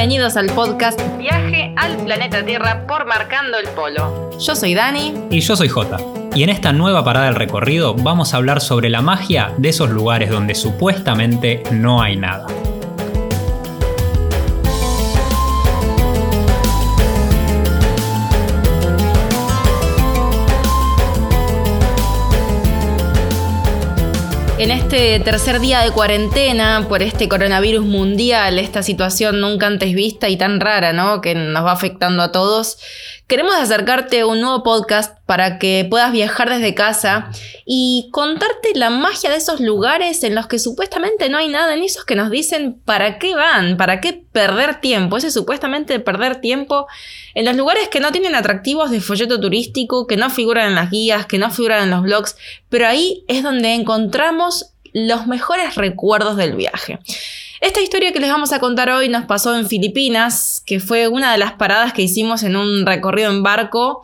Bienvenidos al podcast Viaje al planeta Tierra por Marcando el Polo. Yo soy Dani. Y yo soy Jota. Y en esta nueva parada del recorrido vamos a hablar sobre la magia de esos lugares donde supuestamente no hay nada. En este tercer día de cuarentena por este coronavirus mundial, esta situación nunca antes vista y tan rara, ¿no? Que nos va afectando a todos, queremos acercarte a un nuevo podcast para que puedas viajar desde casa y contarte la magia de esos lugares en los que supuestamente no hay nada, en esos que nos dicen para qué van, para qué perder tiempo, ese supuestamente perder tiempo en los lugares que no tienen atractivos de folleto turístico, que no figuran en las guías, que no figuran en los blogs, pero ahí es donde encontramos los mejores recuerdos del viaje. Esta historia que les vamos a contar hoy nos pasó en Filipinas, que fue una de las paradas que hicimos en un recorrido en barco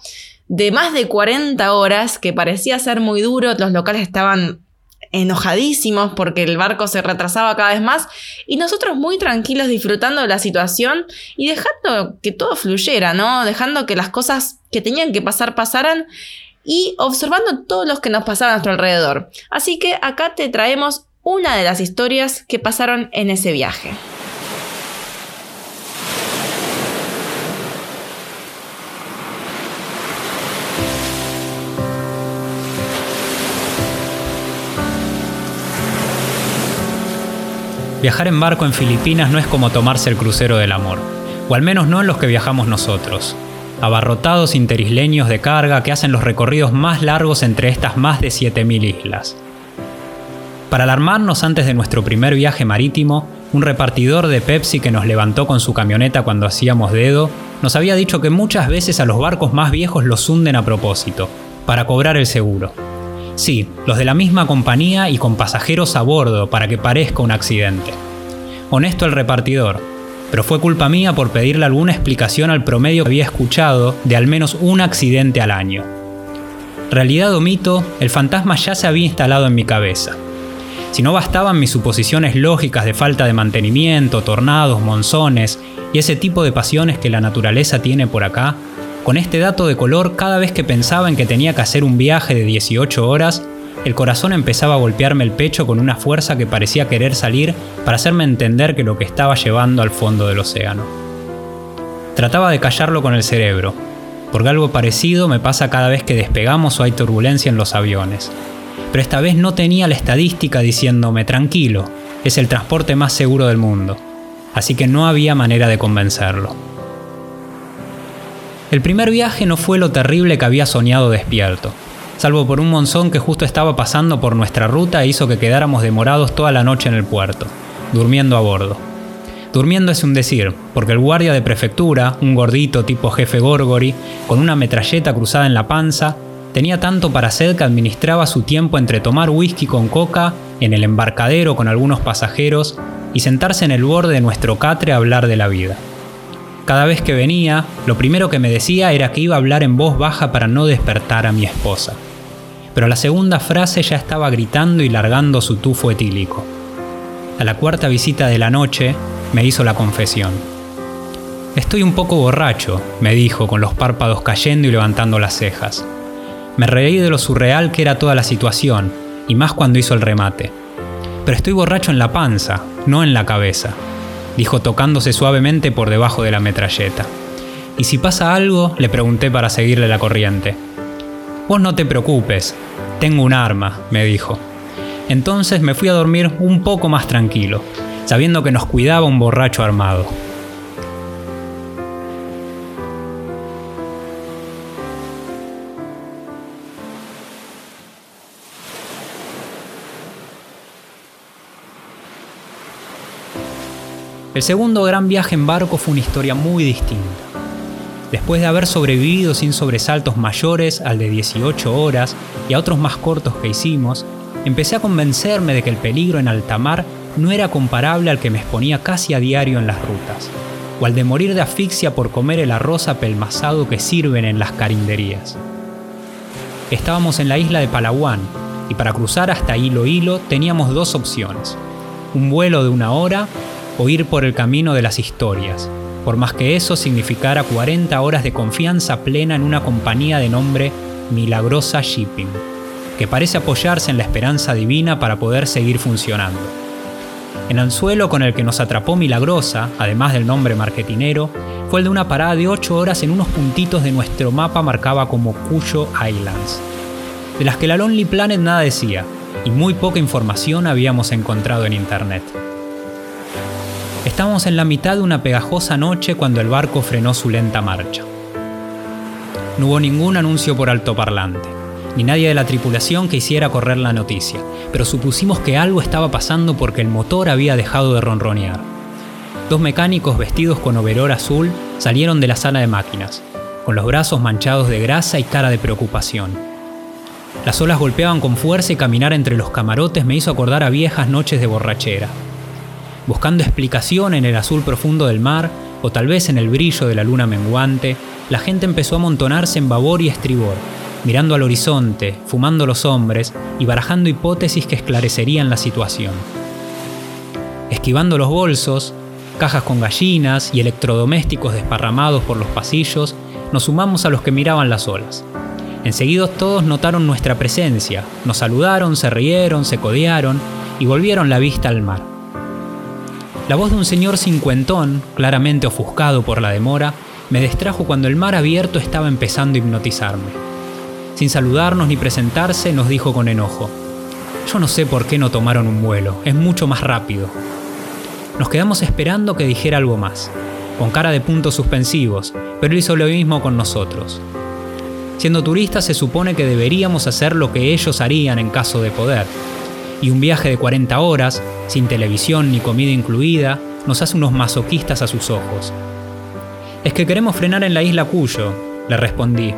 de más de 40 horas, que parecía ser muy duro, los locales estaban enojadísimos porque el barco se retrasaba cada vez más y nosotros muy tranquilos disfrutando de la situación y dejando que todo fluyera, ¿no? Dejando que las cosas que tenían que pasar pasaran y observando todos los que nos pasaban a nuestro alrededor. Así que acá te traemos una de las historias que pasaron en ese viaje. Viajar en barco en Filipinas no es como tomarse el crucero del amor, o al menos no en los que viajamos nosotros. Abarrotados interisleños de carga que hacen los recorridos más largos entre estas más de 7.000 islas. Para alarmarnos antes de nuestro primer viaje marítimo, un repartidor de Pepsi que nos levantó con su camioneta cuando hacíamos dedo, nos había dicho que muchas veces a los barcos más viejos los hunden a propósito, para cobrar el seguro. Sí, los de la misma compañía y con pasajeros a bordo para que parezca un accidente. Honesto el repartidor, pero fue culpa mía por pedirle alguna explicación al promedio que había escuchado de al menos un accidente al año. Realidad o mito, el fantasma ya se había instalado en mi cabeza. Si no bastaban mis suposiciones lógicas de falta de mantenimiento, tornados, monzones y ese tipo de pasiones que la naturaleza tiene por acá, con este dato de color, cada vez que pensaba en que tenía que hacer un viaje de 18 horas, el corazón empezaba a golpearme el pecho con una fuerza que parecía querer salir para hacerme entender que lo que estaba llevando al fondo del océano. Trataba de callarlo con el cerebro, porque algo parecido me pasa cada vez que despegamos o hay turbulencia en los aviones. Pero esta vez no tenía la estadística diciéndome tranquilo, es el transporte más seguro del mundo, así que no había manera de convencerlo. El primer viaje no fue lo terrible que había soñado despierto, salvo por un monzón que justo estaba pasando por nuestra ruta e hizo que quedáramos demorados toda la noche en el puerto, durmiendo a bordo. Durmiendo es un decir, porque el guardia de prefectura, un gordito tipo jefe Gorgori, con una metralleta cruzada en la panza, tenía tanto para hacer que administraba su tiempo entre tomar whisky con coca en el embarcadero con algunos pasajeros y sentarse en el borde de nuestro catre a hablar de la vida. Cada vez que venía, lo primero que me decía era que iba a hablar en voz baja para no despertar a mi esposa. Pero la segunda frase ya estaba gritando y largando su tufo etílico. A la cuarta visita de la noche, me hizo la confesión. Estoy un poco borracho, me dijo con los párpados cayendo y levantando las cejas. Me reí de lo surreal que era toda la situación, y más cuando hizo el remate. Pero estoy borracho en la panza, no en la cabeza dijo tocándose suavemente por debajo de la metralleta. ¿Y si pasa algo? le pregunté para seguirle la corriente. Vos no te preocupes, tengo un arma, me dijo. Entonces me fui a dormir un poco más tranquilo, sabiendo que nos cuidaba un borracho armado. El segundo gran viaje en barco fue una historia muy distinta. Después de haber sobrevivido sin sobresaltos mayores al de 18 horas y a otros más cortos que hicimos, empecé a convencerme de que el peligro en alta mar no era comparable al que me exponía casi a diario en las rutas, o al de morir de asfixia por comer el arroz apelmazado que sirven en las carinderías. Estábamos en la isla de Palawan, y para cruzar hasta Hilo Hilo teníamos dos opciones, un vuelo de una hora o ir por el camino de las historias, por más que eso significara 40 horas de confianza plena en una compañía de nombre Milagrosa Shipping, que parece apoyarse en la esperanza divina para poder seguir funcionando. El anzuelo con el que nos atrapó Milagrosa, además del nombre marketinero, fue el de una parada de 8 horas en unos puntitos de nuestro mapa marcaba como Cuyo Islands, de las que la Lonely Planet nada decía, y muy poca información habíamos encontrado en Internet. Estábamos en la mitad de una pegajosa noche cuando el barco frenó su lenta marcha. No hubo ningún anuncio por altoparlante, ni nadie de la tripulación que hiciera correr la noticia, pero supusimos que algo estaba pasando porque el motor había dejado de ronronear. Dos mecánicos vestidos con overol azul salieron de la sala de máquinas, con los brazos manchados de grasa y cara de preocupación. Las olas golpeaban con fuerza y caminar entre los camarotes me hizo acordar a viejas noches de borrachera. Buscando explicación en el azul profundo del mar, o tal vez en el brillo de la luna menguante, la gente empezó a amontonarse en babor y estribor, mirando al horizonte, fumando los hombres y barajando hipótesis que esclarecerían la situación. Esquivando los bolsos, cajas con gallinas y electrodomésticos desparramados por los pasillos, nos sumamos a los que miraban las olas. Enseguida todos notaron nuestra presencia, nos saludaron, se rieron, se codearon y volvieron la vista al mar. La voz de un señor cincuentón, claramente ofuscado por la demora, me distrajo cuando el mar abierto estaba empezando a hipnotizarme. Sin saludarnos ni presentarse, nos dijo con enojo, yo no sé por qué no tomaron un vuelo, es mucho más rápido. Nos quedamos esperando que dijera algo más, con cara de puntos suspensivos, pero hizo lo mismo con nosotros. Siendo turistas se supone que deberíamos hacer lo que ellos harían en caso de poder, y un viaje de 40 horas, sin televisión ni comida incluida, nos hace unos masoquistas a sus ojos. Es que queremos frenar en la isla Cuyo, le respondí,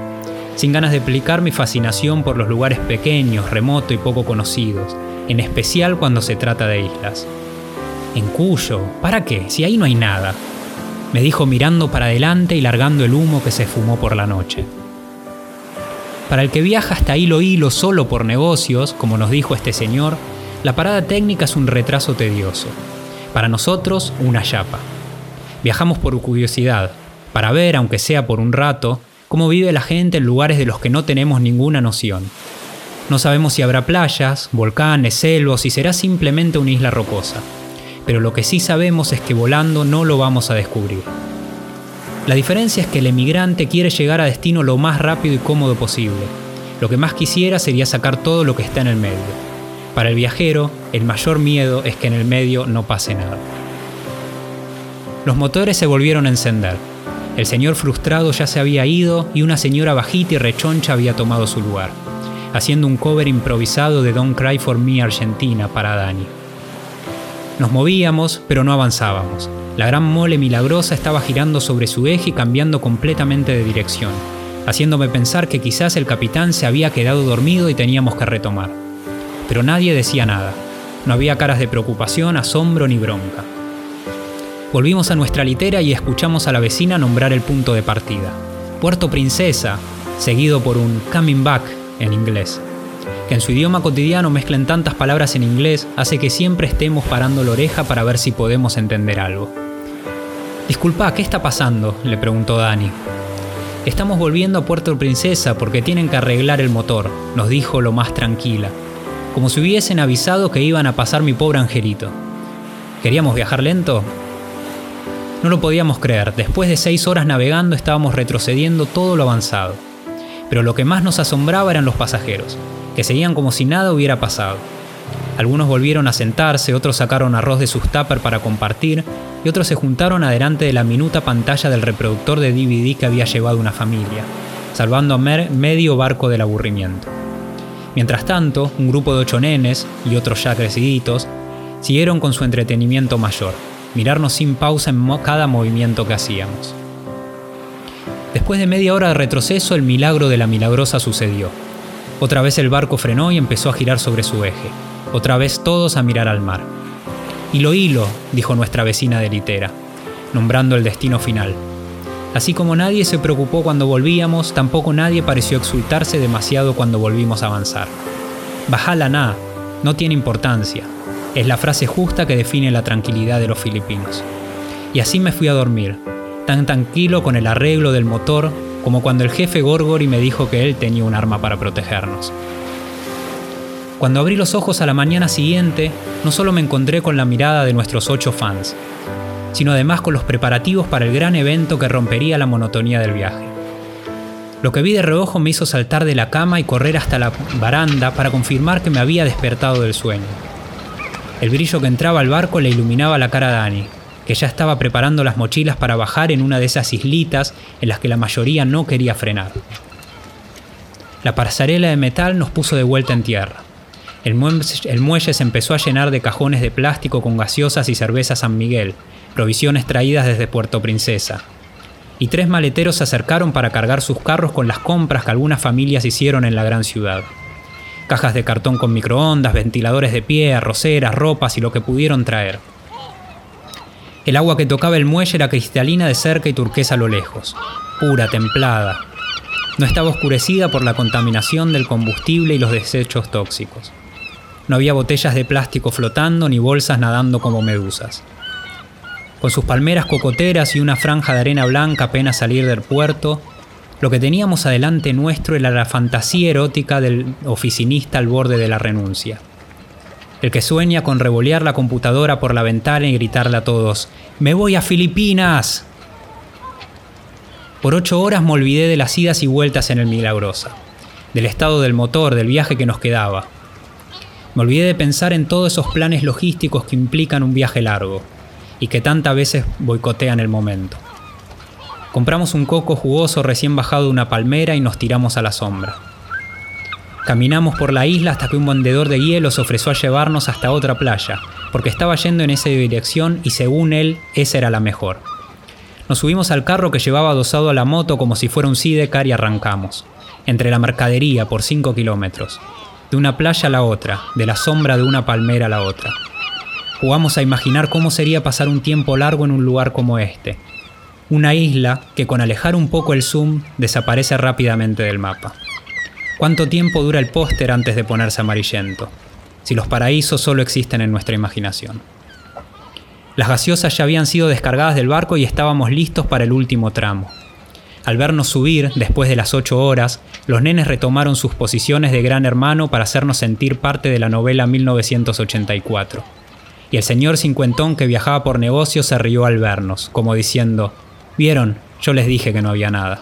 sin ganas de explicar mi fascinación por los lugares pequeños, remotos y poco conocidos, en especial cuando se trata de islas. ¿En Cuyo? ¿Para qué? Si ahí no hay nada, me dijo mirando para adelante y largando el humo que se fumó por la noche. Para el que viaja hasta hilo hilo solo por negocios, como nos dijo este señor, la parada técnica es un retraso tedioso. Para nosotros, una chapa. Viajamos por curiosidad, para ver, aunque sea por un rato, cómo vive la gente en lugares de los que no tenemos ninguna noción. No sabemos si habrá playas, volcanes, selvos y será simplemente una isla rocosa. Pero lo que sí sabemos es que volando no lo vamos a descubrir. La diferencia es que el emigrante quiere llegar a destino lo más rápido y cómodo posible. Lo que más quisiera sería sacar todo lo que está en el medio. Para el viajero, el mayor miedo es que en el medio no pase nada. Los motores se volvieron a encender. El señor frustrado ya se había ido y una señora bajita y rechoncha había tomado su lugar, haciendo un cover improvisado de Don't Cry for Me Argentina para Dani. Nos movíamos, pero no avanzábamos. La gran mole milagrosa estaba girando sobre su eje y cambiando completamente de dirección, haciéndome pensar que quizás el capitán se había quedado dormido y teníamos que retomar. Pero nadie decía nada. No había caras de preocupación, asombro ni bronca. Volvimos a nuestra litera y escuchamos a la vecina nombrar el punto de partida. Puerto Princesa, seguido por un coming back en inglés. Que en su idioma cotidiano mezclen tantas palabras en inglés hace que siempre estemos parando la oreja para ver si podemos entender algo. Disculpa, ¿qué está pasando? le preguntó Dani. Estamos volviendo a Puerto Princesa porque tienen que arreglar el motor, nos dijo lo más tranquila, como si hubiesen avisado que iban a pasar mi pobre angelito. ¿Queríamos viajar lento? No lo podíamos creer, después de seis horas navegando estábamos retrocediendo todo lo avanzado. Pero lo que más nos asombraba eran los pasajeros, que seguían como si nada hubiera pasado. Algunos volvieron a sentarse, otros sacaron arroz de sus tuppers para compartir y otros se juntaron adelante de la minuta pantalla del reproductor de DVD que había llevado una familia, salvando a medio barco del aburrimiento. Mientras tanto, un grupo de ocho nenes y otros ya creciditos siguieron con su entretenimiento mayor, mirarnos sin pausa en cada movimiento que hacíamos. Después de media hora de retroceso, el milagro de la milagrosa sucedió. Otra vez el barco frenó y empezó a girar sobre su eje. Otra vez todos a mirar al mar. Hilo hilo, dijo nuestra vecina de litera, nombrando el destino final. Así como nadie se preocupó cuando volvíamos, tampoco nadie pareció exultarse demasiado cuando volvimos a avanzar. Bajala na, no tiene importancia. Es la frase justa que define la tranquilidad de los filipinos. Y así me fui a dormir, tan tranquilo con el arreglo del motor como cuando el jefe Gorgori me dijo que él tenía un arma para protegernos. Cuando abrí los ojos a la mañana siguiente, no solo me encontré con la mirada de nuestros ocho fans, sino además con los preparativos para el gran evento que rompería la monotonía del viaje. Lo que vi de reojo me hizo saltar de la cama y correr hasta la baranda para confirmar que me había despertado del sueño. El brillo que entraba al barco le iluminaba la cara a Dani, que ya estaba preparando las mochilas para bajar en una de esas islitas en las que la mayoría no quería frenar. La pasarela de metal nos puso de vuelta en tierra. El muelle, se empezó a llenar de cajones de plástico con gaseosas y cerveza San Miguel, provisiones traídas desde Puerto Princesa. Y tres maleteros se acercaron para cargar sus carros con las compras que algunas familias hicieron en la gran ciudad. Cajas de cartón con microondas, ventiladores de pie, arroceras, ropas y lo que pudieron traer. El agua que tocaba el muelle era cristalina de cerca y turquesa a lo lejos, pura, templada. No estaba oscurecida por la contaminación del combustible y los desechos tóxicos. No había botellas de plástico flotando ni bolsas nadando como medusas. Con sus palmeras cocoteras y una franja de arena blanca apenas salir del puerto, lo que teníamos adelante nuestro era la fantasía erótica del oficinista al borde de la renuncia. El que sueña con revolear la computadora por la ventana y gritarle a todos, ¡Me voy a Filipinas! Por ocho horas me olvidé de las idas y vueltas en el Milagrosa, del estado del motor, del viaje que nos quedaba. Me olvidé de pensar en todos esos planes logísticos que implican un viaje largo y que tantas veces boicotean el momento. Compramos un coco jugoso recién bajado de una palmera y nos tiramos a la sombra. Caminamos por la isla hasta que un vendedor de hielo se ofreció a llevarnos hasta otra playa, porque estaba yendo en esa dirección y según él esa era la mejor. Nos subimos al carro que llevaba adosado a la moto como si fuera un sidecar y arrancamos, entre la mercadería por 5 kilómetros, de una playa a la otra, de la sombra de una palmera a la otra. Jugamos a imaginar cómo sería pasar un tiempo largo en un lugar como este. Una isla que con alejar un poco el zoom desaparece rápidamente del mapa. ¿Cuánto tiempo dura el póster antes de ponerse amarillento? Si los paraísos solo existen en nuestra imaginación. Las gaseosas ya habían sido descargadas del barco y estábamos listos para el último tramo. Al vernos subir, después de las ocho horas, los nenes retomaron sus posiciones de gran hermano para hacernos sentir parte de la novela 1984 y el señor cincuentón que viajaba por negocios se rió al vernos, como diciendo, Vieron, yo les dije que no había nada.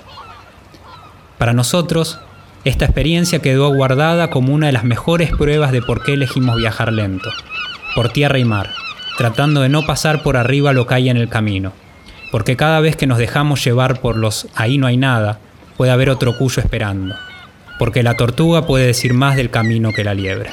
Para nosotros, esta experiencia quedó guardada como una de las mejores pruebas de por qué elegimos viajar lento, por tierra y mar, tratando de no pasar por arriba lo que hay en el camino, porque cada vez que nos dejamos llevar por los ahí no hay nada, puede haber otro cuyo esperando, porque la tortuga puede decir más del camino que la liebre.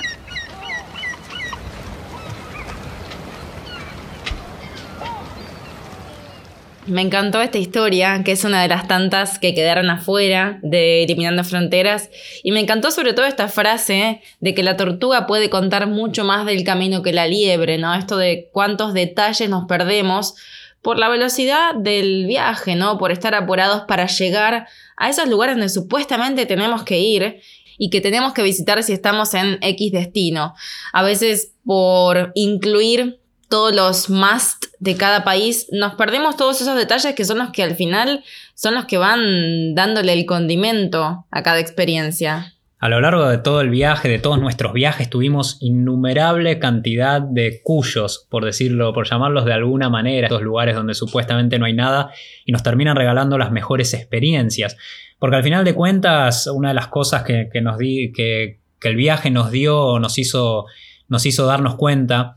Me encantó esta historia, que es una de las tantas que quedaron afuera de Eliminando Fronteras. Y me encantó sobre todo esta frase de que la tortuga puede contar mucho más del camino que la liebre, ¿no? Esto de cuántos detalles nos perdemos por la velocidad del viaje, ¿no? Por estar apurados para llegar a esos lugares donde supuestamente tenemos que ir y que tenemos que visitar si estamos en X destino. A veces por incluir todos los must de cada país, nos perdemos todos esos detalles que son los que al final son los que van dándole el condimento a cada experiencia. A lo largo de todo el viaje, de todos nuestros viajes, tuvimos innumerable cantidad de cuyos, por decirlo, por llamarlos de alguna manera, estos lugares donde supuestamente no hay nada y nos terminan regalando las mejores experiencias. Porque al final de cuentas, una de las cosas que, que, que el viaje nos dio, nos hizo, nos hizo darnos cuenta,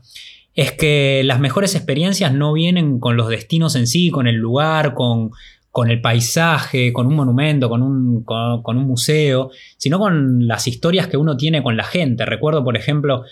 es que las mejores experiencias no vienen con los destinos en sí, con el lugar, con, el paisaje, con un monumento, con un, con, un, museo, sino con las historias que uno tiene con la gente. Recuerdo, por ejemplo,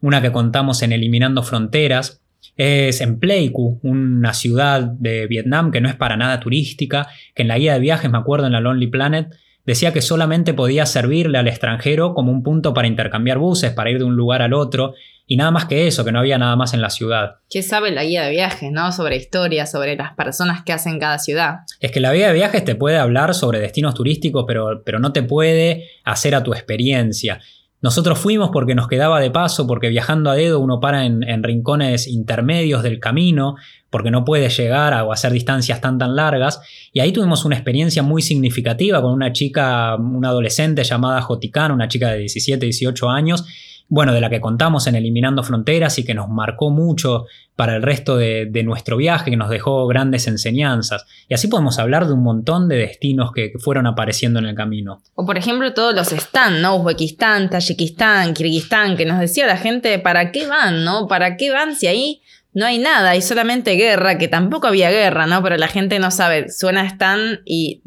una que contamos en Eliminando Fronteras, es en Pleiku, una ciudad de Vietnam que no es para nada turística, que en la guía de viajes, me acuerdo, en la Lonely Planet, decía que solamente podía servirle al extranjero como un punto para intercambiar buses, para ir de un lugar al otro, y nada más que eso, que no había nada más en la ciudad. ¿Qué sabe la guía de viajes, no? Sobre historia, sobre las personas que hacen cada ciudad. Es que la guía de viajes te puede hablar sobre destinos turísticos, pero, pero no te puede hacer a tu experiencia. Nosotros fuimos porque nos quedaba de paso, porque viajando a dedo uno para en, rincones intermedios del camino, porque no puede llegar a, o hacer distancias tan tan largas. Y ahí tuvimos una experiencia muy significativa con una chica, una adolescente llamada Joticán, una chica de 17, 18 años, bueno, de la que contamos en Eliminando Fronteras y que nos marcó mucho para el resto de, nuestro viaje, que nos dejó grandes enseñanzas. Y así podemos hablar de un montón de destinos que, fueron apareciendo en el camino. O por ejemplo todos los están, ¿no? Uzbekistán, Tayikistán, Kirguistán, que nos decía la gente, ¿para qué van, no? ¿Para qué van si ahí no hay nada, hay solamente guerra, que tampoco había guerra, ¿no? Pero la gente no sabe, suena están y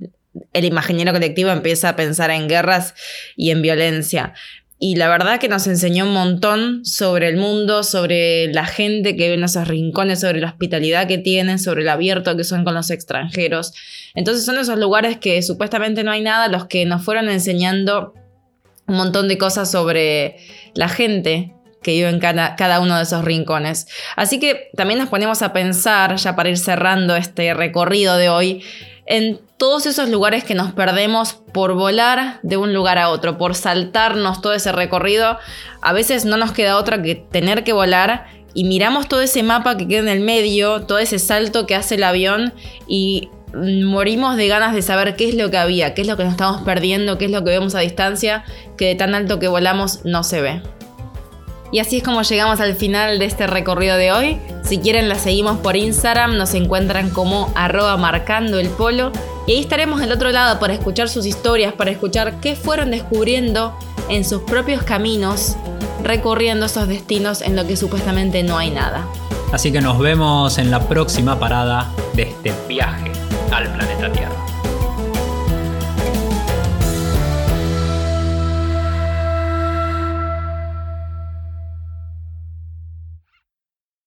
el imaginario colectivo empieza a pensar en guerras y en violencia y la verdad que nos enseñó un montón sobre el mundo, sobre la gente que vive en esos rincones, sobre la hospitalidad que tienen, sobre el abierto que son con los extranjeros. Entonces son esos lugares que supuestamente no hay nada, los que nos fueron enseñando un montón de cosas sobre la gente que vive en cada, cada, uno de esos rincones. Así que también nos ponemos a pensar, ya para ir cerrando este recorrido de hoy, en todos esos lugares que nos perdemos por volar de un lugar a otro, por saltarnos todo ese recorrido. A veces no nos queda otra que tener que volar y miramos todo ese mapa que queda en el medio, todo ese salto que hace el avión y morimos de ganas de saber qué es lo que había, qué es lo que nos estamos perdiendo, qué es lo que vemos a distancia, que de tan alto que volamos no se ve. Y así es como llegamos al final de este recorrido de hoy. Si quieren la seguimos por Instagram, nos encuentran como arroba marcando el polo. Y ahí estaremos del otro lado para escuchar sus historias, para escuchar qué fueron descubriendo en sus propios caminos, recorriendo esos destinos en lo que supuestamente no hay nada. Así que nos vemos en la próxima parada de este viaje al planeta Tierra.